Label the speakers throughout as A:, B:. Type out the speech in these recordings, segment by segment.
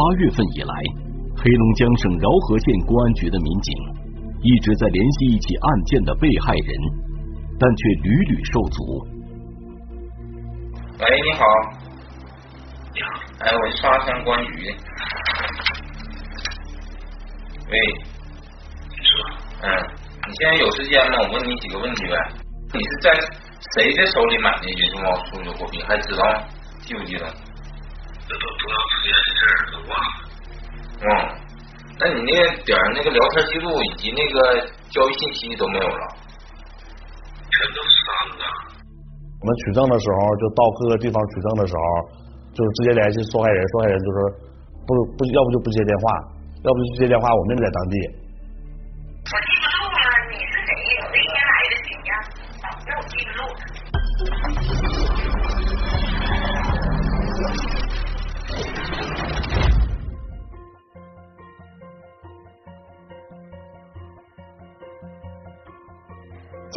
A: 八月份以来，黑龙江省饶河县公安局的民警一直在联系一起案件的被害人，但却屡屡受阻。
B: 喂，你好。
C: 你好，
B: 哎，我是双鸭山公安局。喂，
C: 你说，
B: 嗯，你现在有时间吗？我问你几个问题呗。你是在谁的手里买的云数茂数字货币？还知道吗？记不记得？
C: 这都多长时间的事儿都忘了。
B: 嗯，那你那个点儿那个聊天记录以及那个交易信息都没有了？
C: 全都删了。
D: 我们取证的时候，就到各个地方取证的时候，就是直接联系受害人，受害人就是不不要不就不接电话，要不就接电话，我们也在当地。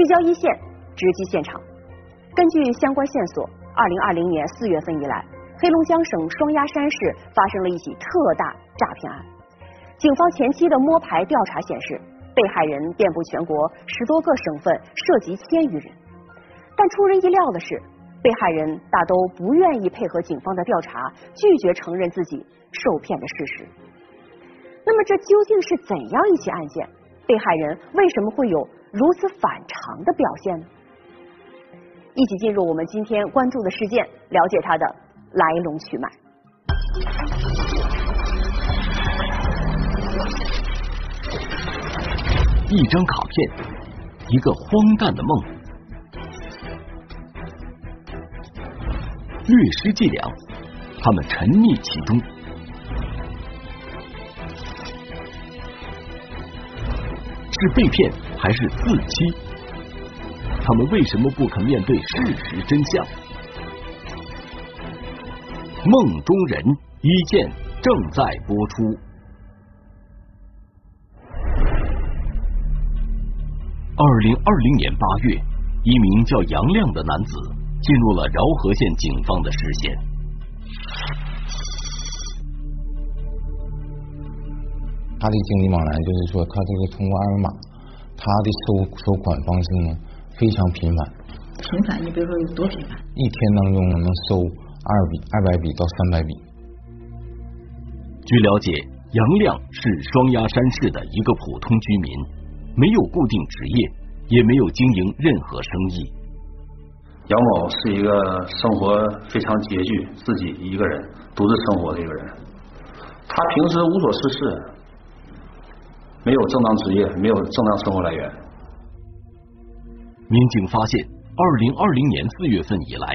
E: 聚焦一线，直击现场。根据相关线索，二零二零年四月份以来，黑龙江省双鸭山市发生了一起特大诈骗案。警方前期的摸排调查显示，被害人遍布全国十多个省份，涉及千余人。但出人意料的是，被害人大都不愿意配合警方的调查，拒绝承认自己受骗的事实。那么，这究竟是怎样一起案件？被害人为什么会有如此反常的表现呢？一起进入我们今天关注的事件，了解它的来龙去脉。
A: 一张卡片，一个荒诞的梦，略施伎俩，他们沉溺其中。是被骗还是自欺？他们为什么不肯面对事实真相？梦中人一见正在播出。二零二零年八月，一名叫杨亮的男子进入了饶河县警方的视线。
F: 他的经济往来就是说，他这个通过二维码，他的收收款方式呢非常频繁，
G: 频繁，你比如说有多频繁？
F: 一天当中能收二笔、二百笔到三百笔。
A: 据了解，杨亮是双鸭山市的一个普通居民，没有固定职业，也没有经营任何生意。
H: 杨某是一个生活非常拮据，自己一个人独自生活的一个人。他平时无所事事，没有正当职业，没有正当生活来源。
A: 民警发现，二零二零年四月份以来，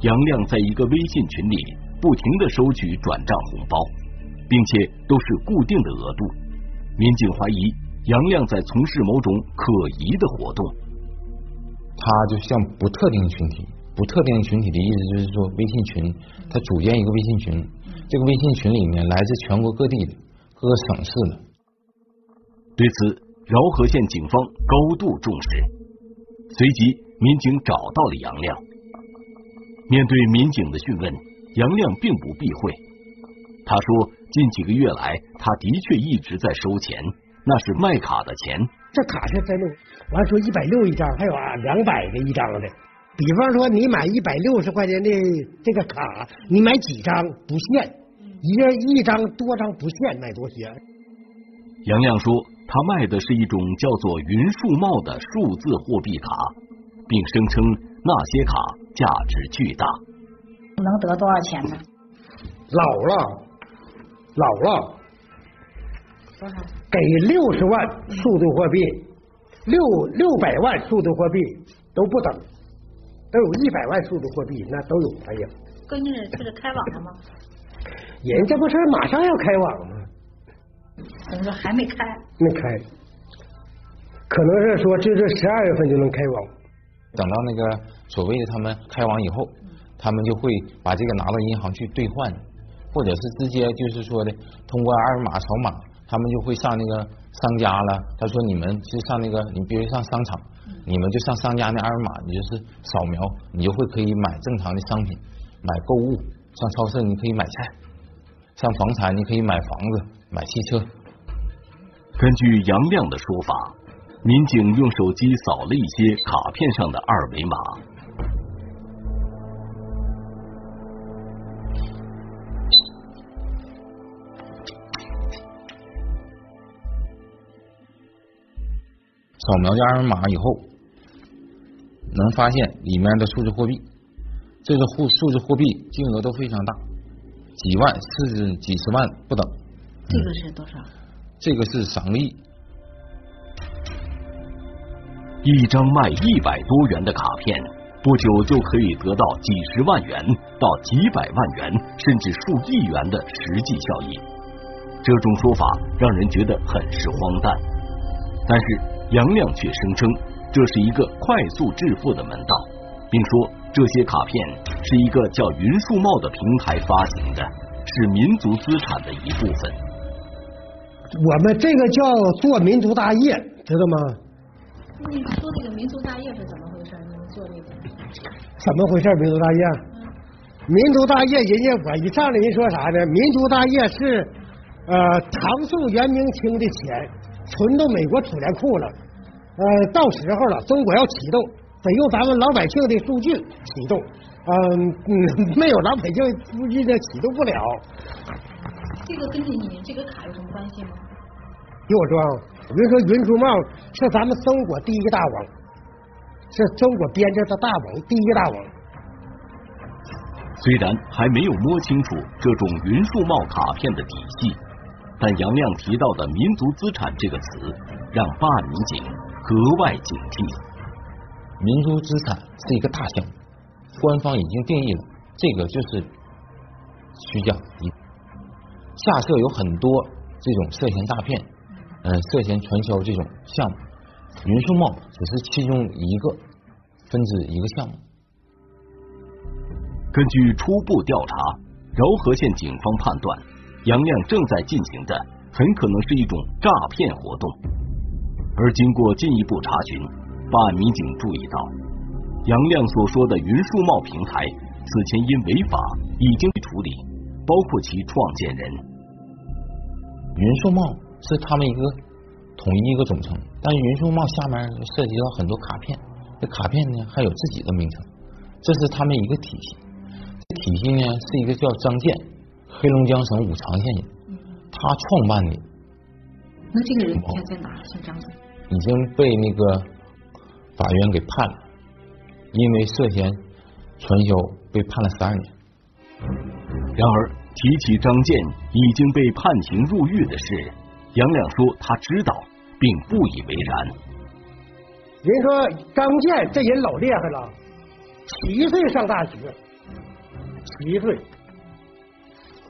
A: 杨亮在一个微信群里不停的收取转账红包，并且都是固定的额度。民警怀疑杨亮在从事某种可疑的活动。
F: 他就像不特定群体，不特定群体的意思就是说，微信群他组建一个微信群，这个微信群里面来自全国各地的各个省市的。
A: 对此，饶河县警方高度重视。随即，民警找到了杨亮。面对民警的讯问，杨亮并不避讳。他说，近几个月来，他的确一直在收钱，那是卖卡的钱。
I: 这卡片在录，完说一百六一张，还有啊两百个一张的。比方说，你买一百六十块钱的这个卡，你买几张不限，一人一张多张不限，买多些。
A: 杨亮说，他卖的是一种叫做“云数茂”的数字货币卡，并声称那些卡价值巨大。
G: 能得多少钱呢？
I: 老了，老了，
G: 多少？
I: 给六十万数字货币，六六百万数字货币都不等，都有一百万数字货币，那都有哎呀。
G: 关键是这个开网了吗？
I: 人家不是马上要开网吗？
G: 怎么说还没开？
I: 没开，可能是说这是十二月份就能开网。
F: 等到那个所谓的他们开网以后，他他们就会把这个拿到银行去兑换，或者是直接就是说的通过二维码扫码，他们就会上那个商家了。他说你们就上那个，你比如上商场，你们就上商家那二维码，你就是扫描，你就会可以买正常的商品，买购物，上超市你可以买菜，上房产你可以买房子、买汽车。
A: 根据杨亮的说法，民警用手机扫了一些卡片上的二维码。
F: 扫描这二维码以后，能发现里面的数字货币，这个数数字货币金额都非常大，几万甚至几十万不等。
G: 这个是多少？
F: 这个是上个亿。
A: 一张卖一百多元的卡片，不久就可以得到几十万元到几百万元，甚至数亿元的实际效益。这种说法让人觉得很是荒诞，但是杨亮却声称这是一个快速致富的门道，并说这些卡片是一个叫云树茂的平台发行的，是民族资产的一部分。
I: 我们这个叫做民族大业，知道吗？
G: 你说这个民族大业是怎么回事？你们做这个？
I: 怎么回事？民族大业？民族大业，人家我一上来人说啥呢？民族大业是呃唐宋元明清的钱存到美国储粮库了，呃到时候了，中国要启动，得用咱们老百姓的数据启动，嗯嗯，没有老百姓估计呢，启动不了。
G: 这个跟你这个卡有什么关系吗？
I: 听我说啊，我跟你说，云树茂是咱们中国第一个大王，是中国编制的大王，第一个大王。
A: 虽然还没有摸清楚这种云树茂卡片的底细，但杨亮提到的“民族资产”这个词，让办案民警格外警惕。
F: 民族资产是一个大项目，官方已经定义了，这个就是虚假。下设有很多这种涉嫌诈骗、嗯涉嫌传销这种项目，云树茂只是其中一个分支一个项目。
A: 根据初步调查，饶河县警方判断，杨亮正在进行的很可能是一种诈骗活动。而经过进一步查询，办案民警注意到，杨亮所说的云树茂平台此前因违法已经被处理，包括其创建人。
F: 云数茂是他们一个统一一个总称，但是云数茂下面涉及到很多卡片，这卡片呢还有自己的名称，这是他们一个体系。这体系呢是一个叫张建，黑龙江省五常县人，他创办的。
G: 那这个人现在在哪？姓张建？
F: 已经被那个法院给判了，因为涉嫌传销被判了十二年。
A: 然而提起张建已经被判刑入狱的事，杨亮说他知道，并不以为然。
I: 人说张建这人老厉害了，七岁上大学，七岁。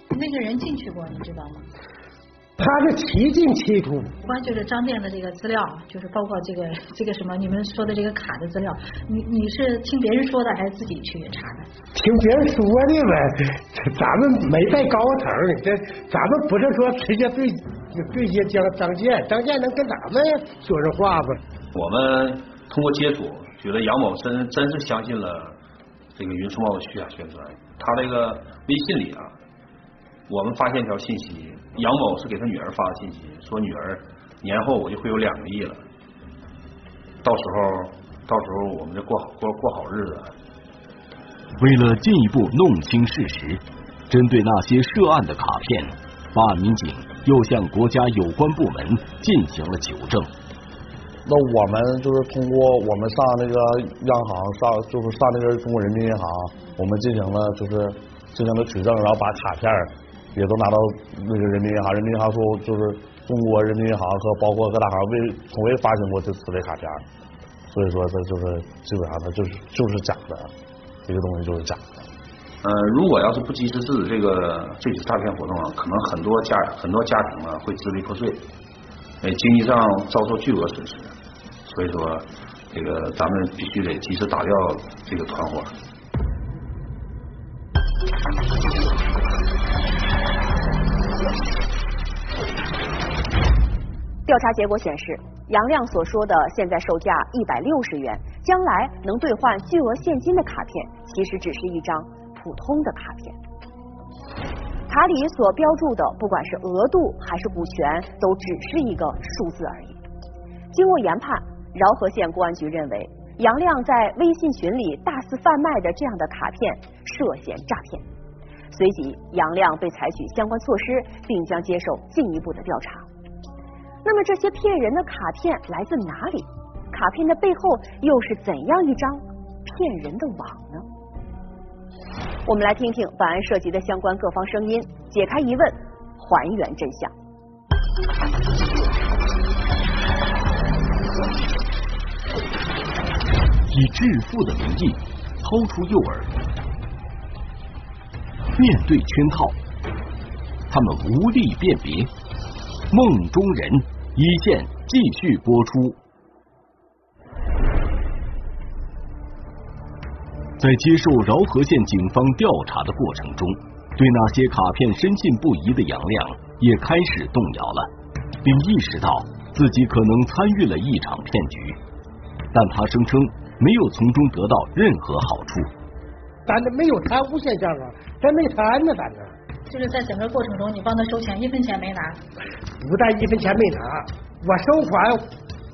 G: 那个人进去过，你知道吗？
I: 他是七进七出。
G: 关就是张建的这个资料，就是包括这个 这个什么你们说的这个卡的资料，你你是听别人说的还是自己去查的？
I: 听别人说的呗，咱们没在高层，这咱们不是说直接对对接张张建，张建能跟咱们说这话吗？
H: 我们通过接触，觉得杨某真真是相信了这个云树茂的虚假宣传。他这个微信里啊，我们发现一条信息，杨某是给他女儿发的信息，说女儿年后我就会有两个亿了，到时候到时候我们就过好过过好日子。
A: 为了进一步弄清事实，针对那些涉案的卡片，办案民警又向国家有关部门进行了求证。
D: 那我们就是通过我们上那个央行上，就是上那个中国人民银行，我们进行了就是进行了取证，然后把卡片也都拿到那个人民银行，人民银行说就是中国人民银行和包括各大行未从未发行过这此类卡片，所以说这就是基本上它就是就是假的，这个东西就是假的。
H: 呃，如果要是不及时制止这个这起诈骗活动啊，可能很多家很多家庭啊会支离破碎，呃，经济上遭受巨额损失。所以说，这个咱们必须得及时打掉这个团伙。
E: 调查结果显示，杨亮所说的现在售价一百六十元，将来能兑换巨额现金的卡片，其实只是一张普通的卡片。卡里所标注的，不管是额度还是股权，都只是一个数字而已。经过研判，饶河县公安局认为，杨亮在微信群里大肆贩卖的这样的卡片涉嫌诈骗。随即，杨亮被采取相关措施，并将接受进一步的调查。那么这些骗人的卡片来自哪里？卡片的背后又是怎样一张骗人的网呢？我们来听听本案涉及的相关各方声音，解开疑问，还原真相。
A: 以致富的名义掏出诱饵，面对圈套，他们无力辨别。梦中人。一线继续播出。在接受饶河县警方调查的过程中，对那些卡片深信不疑的杨亮也开始动摇了，并意识到自己可能参与了一场骗局。但他声称没有从中得到任何好处。
I: 咱这没有贪污现象啊，咱没贪呢，咱这。
G: 就是在整个过程中，你帮他收钱，一分钱没拿。
I: 不但一分钱没拿，我收款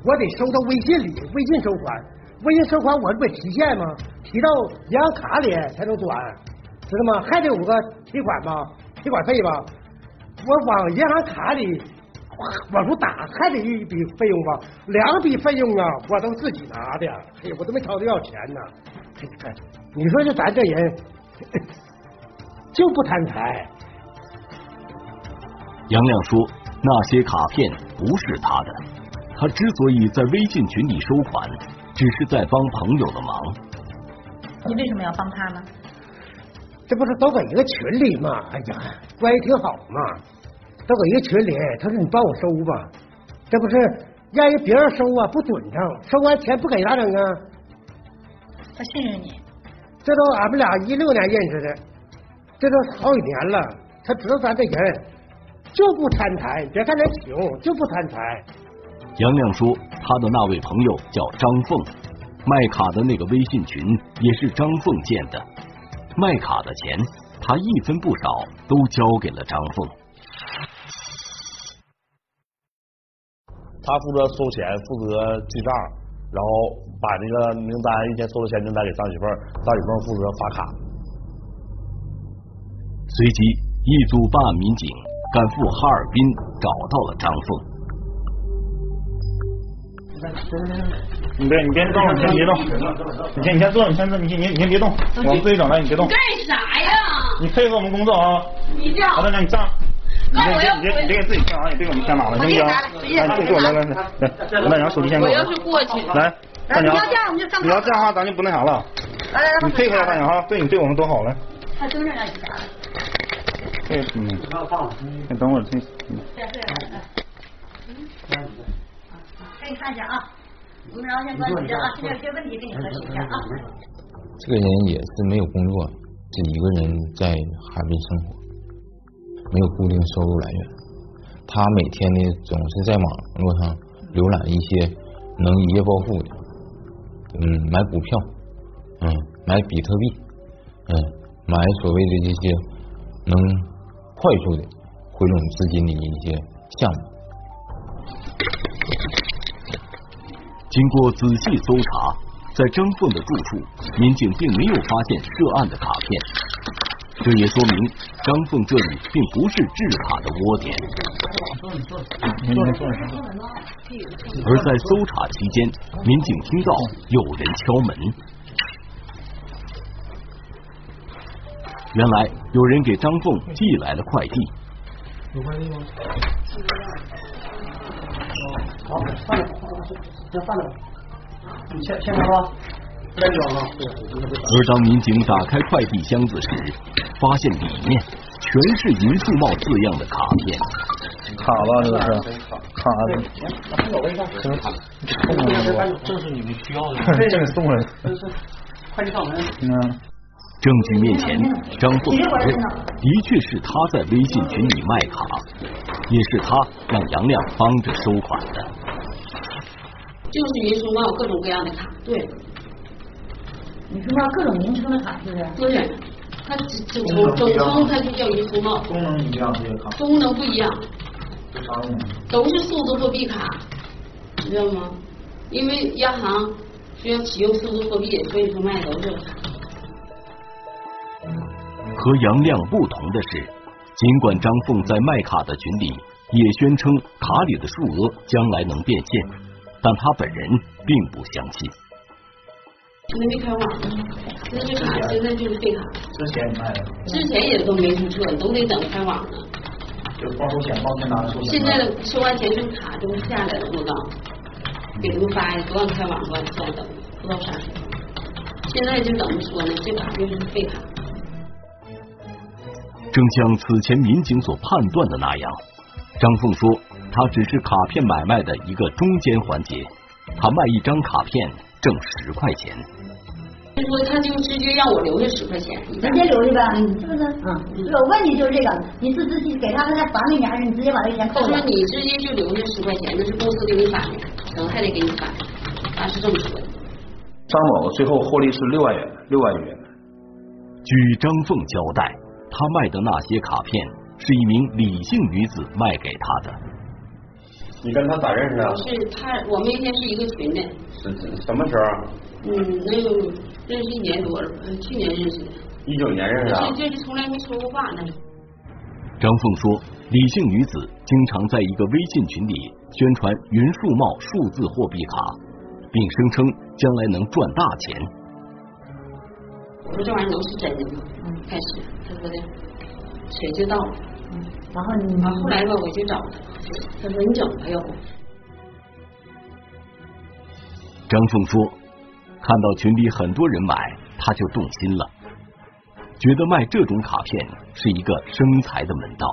I: 我得收到微信里，微信收款，微信收款我这不提现吗？提到银行卡里才能转，知道吗？还得有个提款吧，提款费吧。我往银行卡里往出打，还得一笔费用吧，两笔费用啊，我都自己拿的，哎呀，我都没朝他要钱呢。你说就咱这人 就不贪财。
A: 杨亮说：“那些卡片不是他的，他之所以在微信群里收款，只是在帮朋友的忙。
G: 你为什么要帮他呢？
I: 这不是都搁一个群里吗？哎呀，关系挺好嘛，都搁一个群里。他说你帮我收吧，这不是让人别人收啊，不准成，收完钱不给咋整啊？
G: 他信任你，
I: 这都俺们俩一六年认识的，这都好几年了，他知道咱这人。”就不贪财，别看他穷，就不贪财。
A: 杨亮说，他的那位朋友叫张凤，卖卡的那个微信群也是张凤建的，卖卡的钱他一分不少都交给了张凤。
D: 他负责收钱，负责记账，然后把那个名单一天收的钱名单给张喜凤，张喜凤负责发卡。
A: 随即，一组办案民警。赶赴哈尔滨，找到了张凤。
J: 你别，你别动，你先别动。你先，你先坐，你先坐，你先，你你先别动。我们自己整来，你别动。
C: 干啥呀？
J: 你配合我们工作啊！
C: 你这样。
J: 好的，那你站。你别，你别，你别给自己签啊！你别给我们签哪了，行不行？来，你给我来来来来，大娘手机先给我。
C: 我要是过去。
J: 来，大娘。
C: 你要这样，我们就上。
J: 你要这样的话，咱就不那啥了。
C: 来来来，
J: 你配合下大娘哈，对你对我们多好来。
C: 他真让你啥？
J: 嗯，先等会儿，先。嗯。
C: 给你看一下啊，我们然后先关注一下啊，现在有些问题跟你核实一下啊。
F: 这个人也是没有工作，就一个人在哈尔滨生活，没有固定收入来源。他每天呢总是在网络上浏览一些能一夜暴富的，嗯，买股票，嗯，买比特币，嗯，买所谓的这些能。快速的回笼资金的一些项目。
A: 经过仔细搜查，在张凤的住处，民警并没有发现涉案的卡片，这也说明张凤这里并不是制卡的窝点。而在搜查期间，民警听到有人敲门。原来有人给张凤寄来了快递。有快递吗？好，放着，先放着。你签签吧。而当民警打开快递箱子时，发现里面全是“银树茂”字样的卡片。
J: 卡吧，这是卡的。什么卡？送的。
K: 这是你们需要的。
J: 这是送的。
K: 快递上门。
J: 嗯。
A: 证据面前，张凤承认的确是他在微信群里卖卡，也是他让杨亮帮着收款的。
K: 就是云书茂各种各样的卡，对。
G: 云书茂各种名称的卡是不是？
K: 对，它总总总称它就叫云书茂。
J: 功能一样这些卡。
K: 功能不一样。都是数字货币卡，你知道吗？因为央行需要启用数字货币，所以说卖的都是卡。
A: 和杨亮不同的是，尽管张凤在卖卡的群里也宣称卡里的数额将来能变现，但他本人并不相信。
K: 现在没开网，那这卡现在就是废卡。
J: 之前卖的？
K: 之前也都没注册，都得等开网呢。
J: 就报收险，报钱拿的收
K: 现在收完钱这卡都下来了，我刚给他们发的，不让开网，不让再等，不知道啥时候。现在就怎么说呢？这卡就是废卡。
A: 正像此前民警所判断的那样，张凤说，他只是卡片买卖的一个中间环节，他卖一张卡片挣十块钱。
K: 他说他就直接让我留下十块钱，你
L: 直接留下呗，是不是？嗯，有问题就是这个，你是自己给他们再返给你，还是你直接把这钱扣
K: 他说你直接就留下十块钱，那是公司给你返的，可能还得给你返，他是这么说的。
H: 张某最后获利是六万元，六万元。
A: 据张凤交代。他卖的那些卡片是一名李姓女子卖给他的。
M: 你跟他咋认识的？
K: 是他，我们以前是一个群的。
M: 是什么时候？
K: 嗯，那有认识一年多了，去年认识的。
M: 一九年认识的。
K: 这是从来没说过话呢。
A: 张凤说，李姓女子经常在一个微信群里宣传云数贸数字货币卡，并声称将来能赚大钱。
K: 我说这玩意儿能是真的吗？嗯，开始他说的，钱就到了。
L: 嗯，然后你，
K: 后来吧，我就找他，他说你整吧，要不。
A: 张凤说，看到群里很多人买，他就动心了，觉得卖这种卡片是一个生财的门道。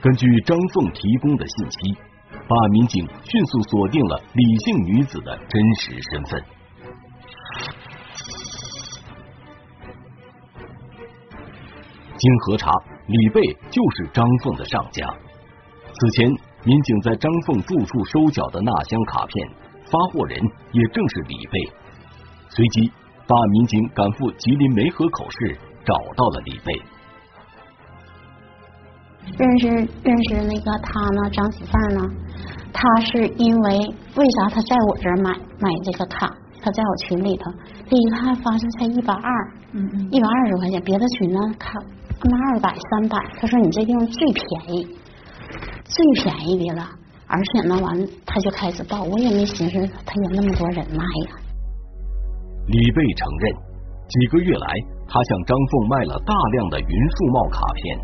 A: 根据张凤提供的信息，办案民警迅速锁定了李姓女子的真实身份。经核查，李贝就是张凤的上家。此前，民警在张凤住处收缴的那箱卡片，发货人也正是李贝。随即，办案民警赶赴吉林梅河口市，找到了李贝。
N: 认识认识那个他呢，张喜范呢？他是因为为啥他在我这儿买买这个卡？他在我群里头，这一看发现才一百二，一百二十块钱，别的群呢卡。卖二百三百，他说你这地方最便宜，最便宜的了，而且呢完他就开始报，我也没寻思他有那么多人脉呀。
A: 李贝承认，几个月来他向张凤卖了大量的云数茂卡片，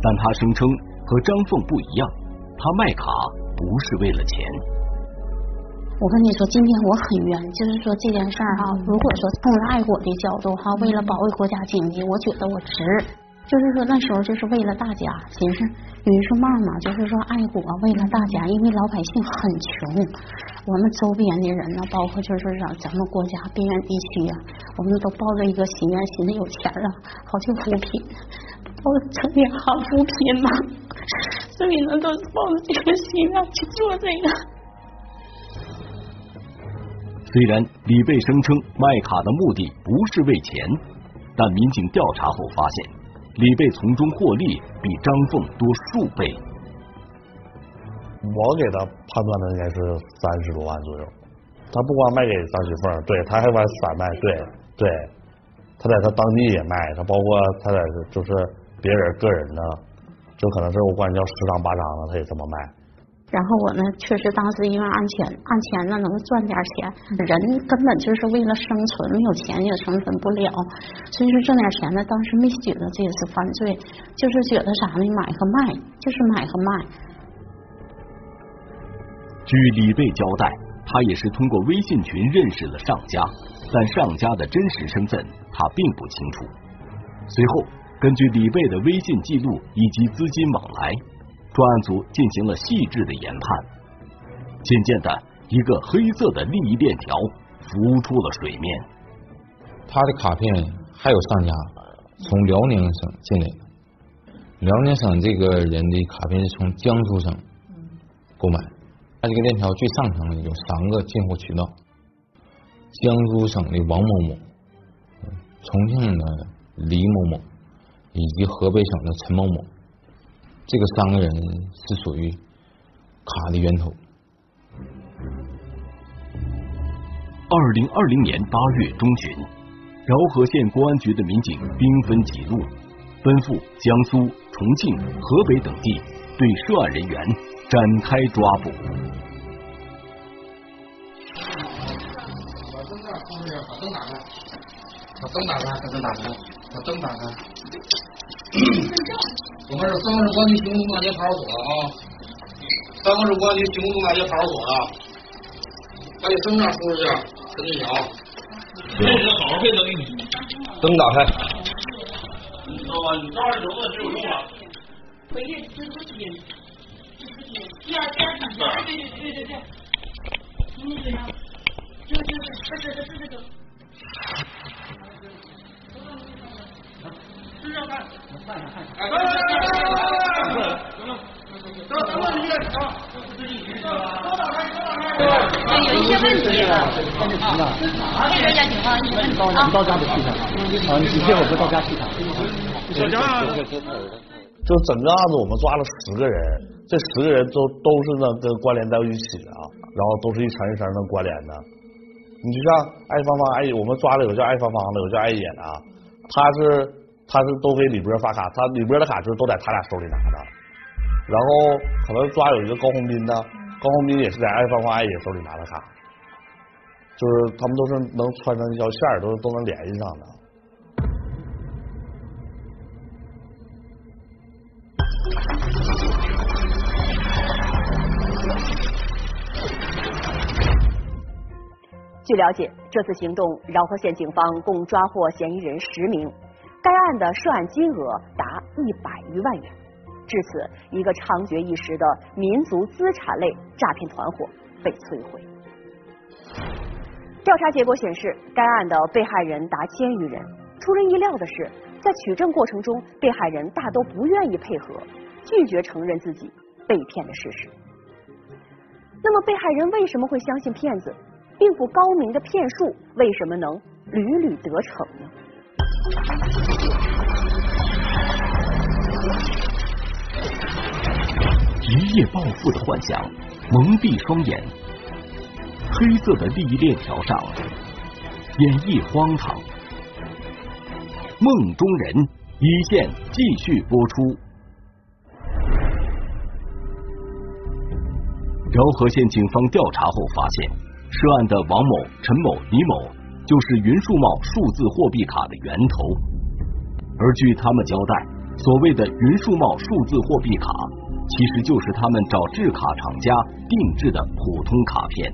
A: 但他声称和张凤不一样，他卖卡不是为了钱。
N: 我跟你说，今天我很冤，就是说这件事儿哈，如果说从爱国的角度哈，为了保卫国家经济，我觉得我值。就是说那时候就是为了大家，寻思云数茂嘛，就是说爱国，为了大家，因为老百姓很穷，我们周边的人呢，包括就是说咱们国家边远地区啊，我们都抱着一个心愿，寻思有钱了好去扶贫，抱着成天好扶贫嘛，所以呢都是抱着这个心愿去做这个。
A: 虽然李贝声称卖卡的目的不是为钱，但民警调查后发现。李贝从中获利比张凤多数倍。
D: 我给他判断的应该是三十多万左右。他不光卖给张喜凤，对他还往散卖，对对。他在他当地也卖，他包括他在就是别人个人的，就可能是我管叫十张八张的，他也这么卖。
N: 然后我呢，确实当时因为按钱按钱呢能赚点钱，人根本就是为了生存，没有钱也生存不了。所以说挣点钱呢，当时没觉得这也是犯罪，就是觉得啥呢？买和卖，就是买和卖。
A: 据李贝交代，他也是通过微信群认识了上家，但上家的真实身份他并不清楚。随后，根据李贝的微信记录以及资金往来。专案组进行了细致的研判，渐渐的，一个黑色的利益链条浮出了水面。
F: 他的卡片还有上家从辽宁省进来的，辽宁省这个人的卡片是从江苏省购买。他这个链条最上层有三个进货渠道：江苏省的王某某、重庆的李某某以及河北省的陈某某。这个三个人是属于卡的源头。
A: 二零二零年八月中旬，饶河县公安局的民警兵分几路，奔赴江苏、重庆、河北等地，对涉案人员展开抓捕。
O: 把灯打开，把灯打开，把灯打开，把灯打开，把灯打开。我们是三河市公安局行动大街派出所的啊，三河市公安局行动大街派出所的，把你身份证出示一下，陈俊桥。
P: 好好配合给你。
O: 灯打开。
P: 你知道吗？你当时留的只有用了。
Q: 回去吃之前，吃之前，第二天对对对对对对，嗯对呀，这个这个这这这这这个。身上看，看看看。哎，来来来来来来来，行了，等等等你啊，都打开，都打开。
L: 有一些问题了。这个要警方，你们
D: 你到家得去他，啊，你借我哥到家去他。
P: 小强。
D: 就整个案子我们抓了十个人，这十个人都都是呢跟关联在一起的，然后都是一层一层的关联的。你就像艾芳芳、艾，我们抓了有叫艾芳芳的，有叫艾野的啊，他是他是都给李波发卡，他李波的卡就是都在他俩手里拿的。然后可能抓有一个高红斌的，高红斌也是在爱芳芳、艾野手里拿的卡，就是他们都是能穿成一条线儿，都都能联系上的。
E: 据了解，这次行动，饶河县警方共抓获嫌疑人十名，该案的涉案金额达一百余万元。至此，一个猖獗一时的民族资产类诈骗团伙被摧毁。调查结果显示，该案的被害人达千余人。出人意料的是，在取证过程中，被害人大都不愿意配合，拒绝承认自己被骗的事实。那么，被害人为什么会相信骗子？并不高明的骗术为什么能屡屡得逞呢？
A: 一夜暴富的幻想蒙蔽双眼，黑色的利益链条上演绎荒唐。梦中人一线继续播出。饶河县警方调查后发现。涉案的王某、陈某、李某就是云数茂数字货币卡的源头，而据他们交代，所谓的云数茂数字货币卡，其实就是他们找制卡厂家定制的普通卡片。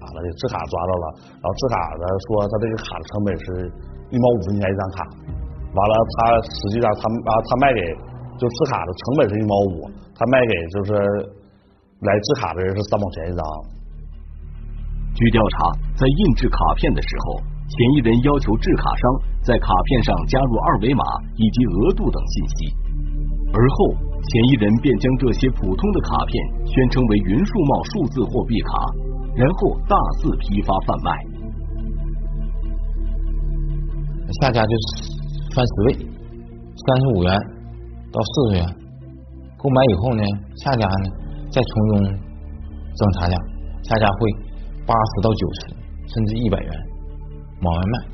D: 完了，制卡抓到了，然后制卡的说他这个卡的成本是一毛五分钱一张卡，完了他实际上他啊他卖给就制卡的成本是一毛五，他卖给就是来制卡的人是三毛钱一张。
A: 据调查，在印制卡片的时候，嫌疑人要求制卡商在卡片上加入二维码以及额度等信息，而后嫌疑人便将这些普通的卡片宣称为云数茂数字货币卡，然后大肆批发贩卖。
F: 下家就是翻十位，三十五元到四十元，购买以后呢，下家呢再从中挣差价，下家会。八十到九十，甚至一百元往外卖，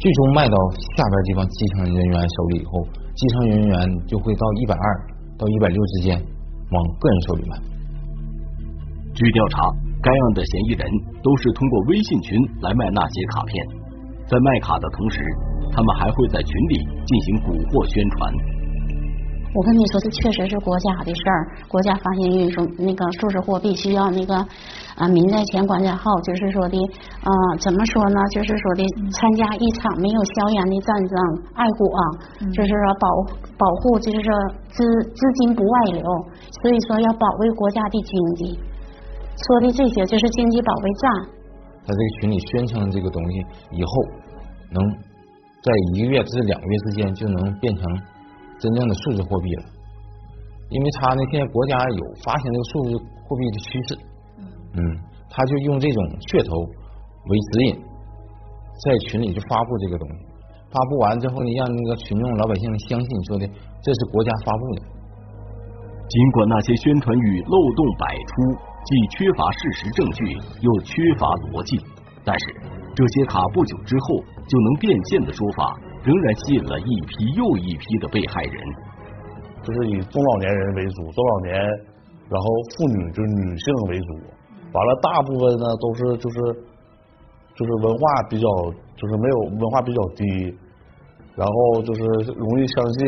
F: 最终卖到下边地方基层人员手里以后，基层人员就会到一百二到一百六之间往个人手里卖。
A: 据调查，该案的嫌疑人都是通过微信群来卖那些卡片，在卖卡的同时，他们还会在群里进行蛊惑宣传。
N: 我跟你说，这确实是国家的事儿。国家发行运输那个数字货币需要那个啊民在前管家后，就是说的啊怎么说呢？就是说的参加一场没有硝烟的战争，爱国，就是说保保护，就是说资资金不外流，所以说要保卫国家的经济。说的这些就是经济保卫战。
F: 在这个群里宣称这个东西以后能在一个月至两个月之间就能变成真正的数字货币了。因为他呢，现在国家有发行这个数字货币的趋势，嗯，他就用这种噱头为指引，在群里就发布这个东西，发布完之后呢，让那个群众老百姓相信说的这是国家发布的。
A: 尽管那些宣传语漏洞百出，既缺乏事实证据，又缺乏逻辑，但是这些卡不久之后就能变现的说法，仍然吸引了一批又一批的被害人。
D: 就是以中老年人为主，中老年，然后妇女就是女性为主，完了大部分呢都是就是就是文化比较就是没有文化比较低，然后就是容易相信，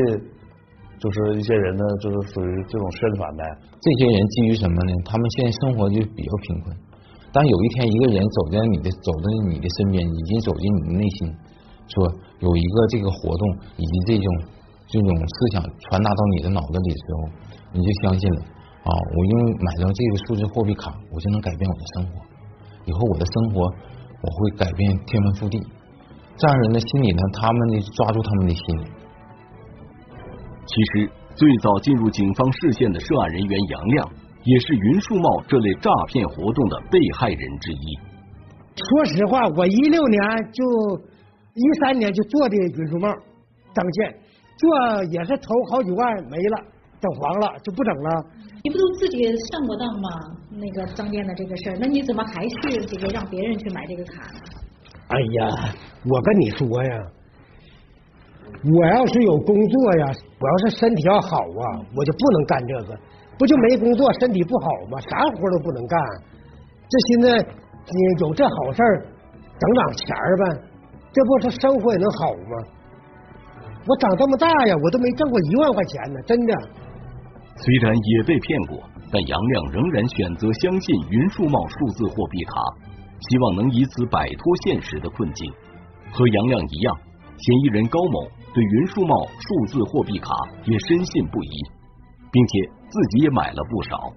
D: 就是一些人呢就是属于这种宣传呗。
F: 这些人基于什么呢？他们现在生活就比较贫困，当有一天一个人走在你的走在你的身边，已经走进你的内心，说有一个这个活动以及这种。这种思想传达到你的脑子里的时候，你就相信了啊！我因为买到这个数字货币卡，我就能改变我的生活，以后我的生活我会改变天翻覆地。这样人的心理呢，他们呢抓住他们的心理。
A: 其实，最早进入警方视线的涉案人员杨亮，也是云树茂这类诈骗活动的被害人之一。
I: 说实话，我一六年就一三年就做的云树茂张建。做也是投好几万没了，整黄了就不整了。
G: 你不都自己上过当吗？那个张建的这个事儿，那你怎么还去这个让别人去买这个卡呢？
I: 哎呀，我跟你说呀，我要是有工作呀，我要是身体要好啊，我就不能干这个。不就没工作，身体不好吗？啥活都不能干。这现在你有这好事儿，整点钱呗，这不是生活也能好吗？我长这么大呀，我都没挣过一万块钱呢，真的。
A: 虽然也被骗过，但杨亮仍然选择相信云数茂数字货币卡，希望能以此摆脱现实的困境。和杨亮一样，嫌疑人高某对云数茂数字货币卡也深信不疑，并且自己也买了不少。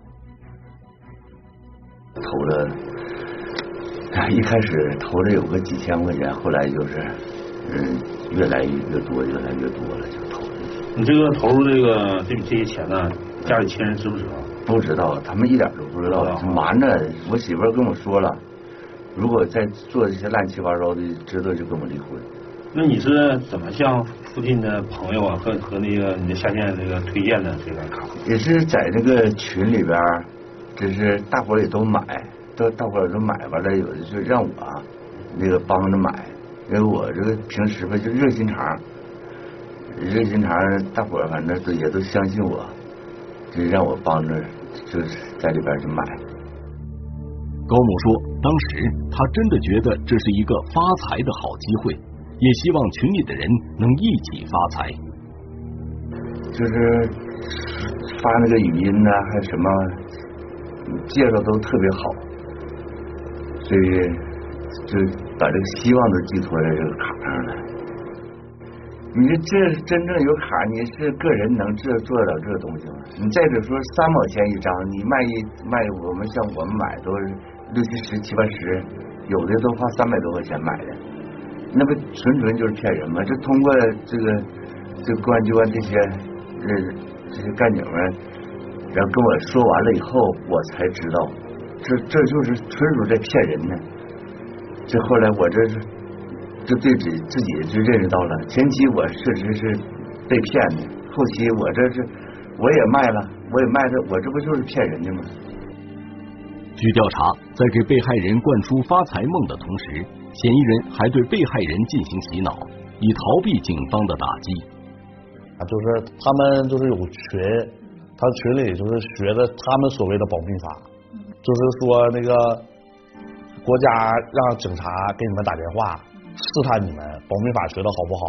R: 投了，一开始投了有个几千块钱，后来就是，嗯。越来越多，越来越多了，就投进去。
H: 你这个投入这个这这些钱呢，家里亲人知不知道？
R: 不知道，他们一点都不知道，瞒着。我媳妇跟我说了，如果再做这些乱七八糟的，知道就跟我离婚。
H: 那你是怎么向附近的朋友啊和和那个你的下线那个推荐的这个卡？
R: 也是在那个群里边，就是大伙也都买，都大伙都买完了，有的就让我那个帮着买。因为我这个平时吧就热心肠，热心肠，大伙儿反正都也都相信我，就让我帮着，就是在里边去买。
A: 高某说，当时他真的觉得这是一个发财的好机会，也希望群里的人能一起发财。
R: 就是发那个语音呢，还什么介绍都特别好，所以。就把这个希望都寄托在这个卡上了。你说这真正有卡，你是个人能这做得了这个东西吗？你再者说三毛钱一张，你卖一卖，我们像我们买都是六七十、七八十，有的都花三百多块钱买的，那不纯纯就是骗人吗？就通过这个这公安机关这些这这些干警们，然后跟我说完了以后，我才知道，这这就是纯属在骗人呢。这后来我这是，就对自自己就认识到了，前期我确实是被骗的，后期我这是我也卖了，我也卖的，我这不就是骗人的吗？
A: 据调查，在给被害人灌输发财梦的同时，嫌疑人还对被害人进行洗脑，以逃避警方的打击。
D: 啊，就是他们就是有群，他群里就是学的他们所谓的保密法，就是说那个。国家让警察给你们打电话试探你们保密法学的好不好？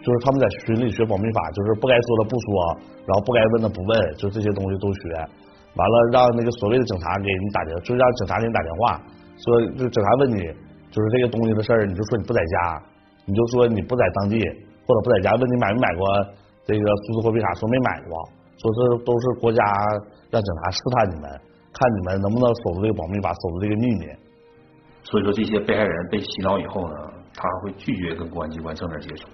D: 就是他们在群里学保密法，就是不该说的不说，然后不该问的不问，就这些东西都学。完了让那个所谓的警察给你打电，就让警察给你打电话，说就警察问你就是这个东西的事儿，你就说你不在家，你就说你不在当地或者不在家，问你买没买过这个数字货币卡，说没买过，说是都是国家让警察试探你们。看你们能不能守住这个保密法，守住这个秘密。
H: 所以说，这些被害人被洗脑以后呢，他会拒绝跟公安机关正面接触，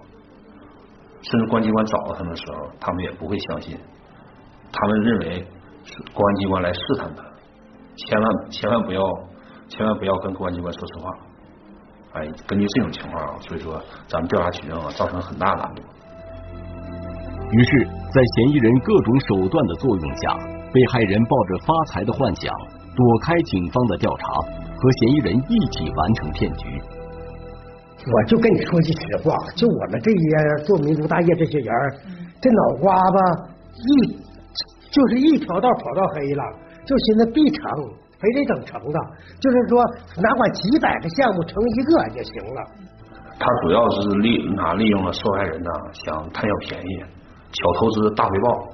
H: 甚至公安机关找到他们的时候，他们也不会相信，他们认为是公安机关来试探他，千万千万不要千万不要跟公安机关说实话。哎，根据这种情况啊，所以说咱们调查取证啊，造成很大难度。
A: 于是，在嫌疑人各种手段的作用下，被害人抱着发财的幻想，躲开警方的调查，和嫌疑人一起完成骗局。
I: 我就跟你说句实话，就我们这些做民族大业这些人，这脑瓜子一就是一条道跑到黑了，就寻思必成，非得整成的。就是说，哪管几百个项目成一个也行了。
H: 他主要是利哪利用了受害人呢，想贪小便宜、小投资大回报，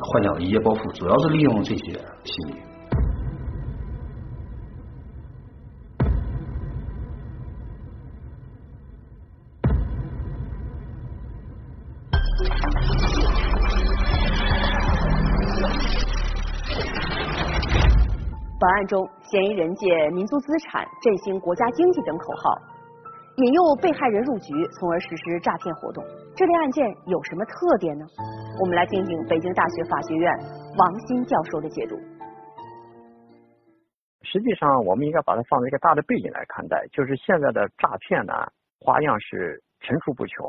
H: 幻想一夜暴富，主要是利用这些心理。
E: 本案中，嫌疑人借民族资产振兴国家经济等口号，引诱被害人入局，从而实施诈骗活动。这类案件有什么特点呢？我们来听听北京大学法学院王鑫教授的解读。
S: 实际上，我们应该把它放在一个大的背景来看待，就是现在的诈骗呢，花样是层出不穷。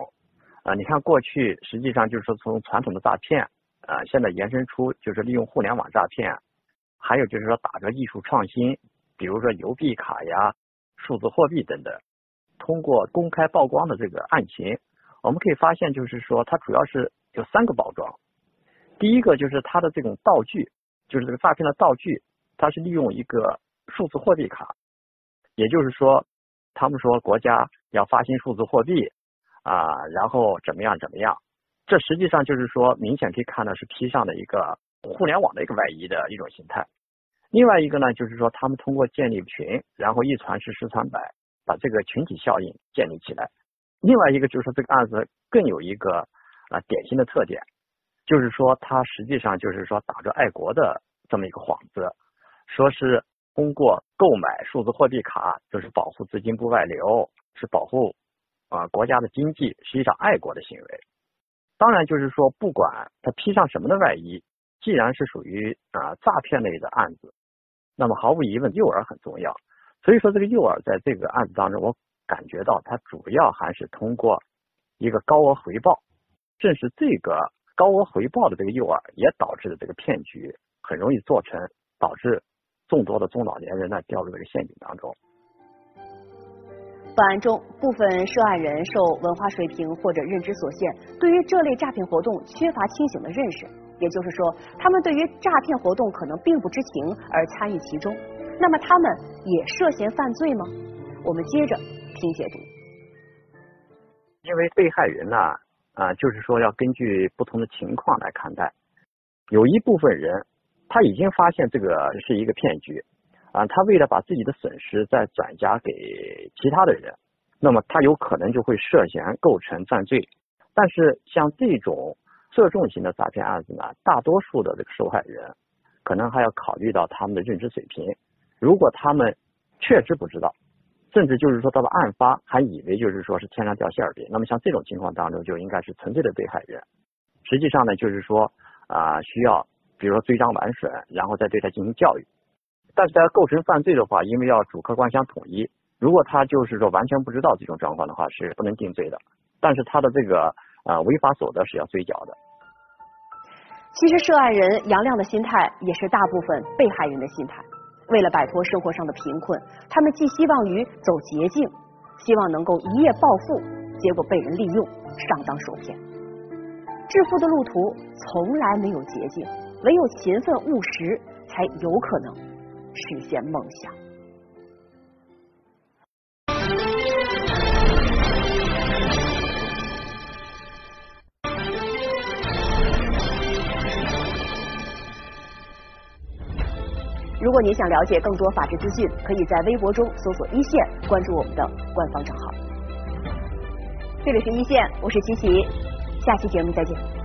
S: 啊，你看过去，实际上就是说从传统的诈骗，啊，现在延伸出就是利用互联网诈骗。还有就是说，打着艺术创新，比如说邮币卡呀、数字货币等等，通过公开曝光的这个案情，我们可以发现，就是说它主要是有三个包装。第一个就是它的这种道具，就是这个诈骗的道具，它是利用一个数字货币卡，也就是说，他们说国家要发行数字货币啊，然后怎么样怎么样，这实际上就是说，明显可以看到是披上的一个。互联网的一个外衣的一种形态，另外一个呢，就是说他们通过建立群，然后一传十，十传百，把这个群体效应建立起来。另外一个就是说这个案子更有一个啊典型的特点，就是说它实际上就是说打着爱国的这么一个幌子，说是通过购买数字货币卡就是保护资金不外流，是保护啊国家的经济，实际上爱国的行为。当然就是说不管他披上什么的外衣。既然是属于啊诈骗类的案子，那么毫无疑问诱饵很重要。所以说这个诱饵在这个案子当中，我感觉到它主要还是通过一个高额回报。正是这个高额回报的这个诱饵，也导致了这个骗局很容易做成，导致众多的中老年人呢掉入这个陷阱当中。
E: 本案中，部分涉案人受文化水平或者认知所限，对于这类诈骗活动缺乏清醒的认识。也就是说，他们对于诈骗活动可能并不知情而参与其中，那么他们也涉嫌犯罪吗？我们接着听解读。
S: 因为被害人呢，啊，就是说要根据不同的情况来看待。有一部分人他已经发现这个是一个骗局，啊，他为了把自己的损失再转嫁给其他的人，那么他有可能就会涉嫌构成犯罪。但是像这种。涉重型的诈骗案子呢，大多数的这个受害人可能还要考虑到他们的认知水平。如果他们确实不知道，甚至就是说到了案发还以为就是说是天上掉馅饼，那么像这种情况当中就应该是纯粹的被害人。实际上呢，就是说啊，需要比如说追赃完损，然后再对他进行教育。但是他构成犯罪的话，因为要主客观相统一，如果他就是说完全不知道这种状况的话，是不能定罪的。但是他的这个。啊，违法所得是要追缴的。
E: 其实涉案人杨亮的心态也是大部分被害人的心态。为了摆脱生活上的贫困，他们寄希望于走捷径，希望能够一夜暴富，结果被人利用，上当受骗。致富的路途从来没有捷径，唯有勤奋务实，才有可能实现梦想。如果您想了解更多法治资讯，可以在微博中搜索“一线”，关注我们的官方账号。这里是一线，我是琪琪，下期节目再见。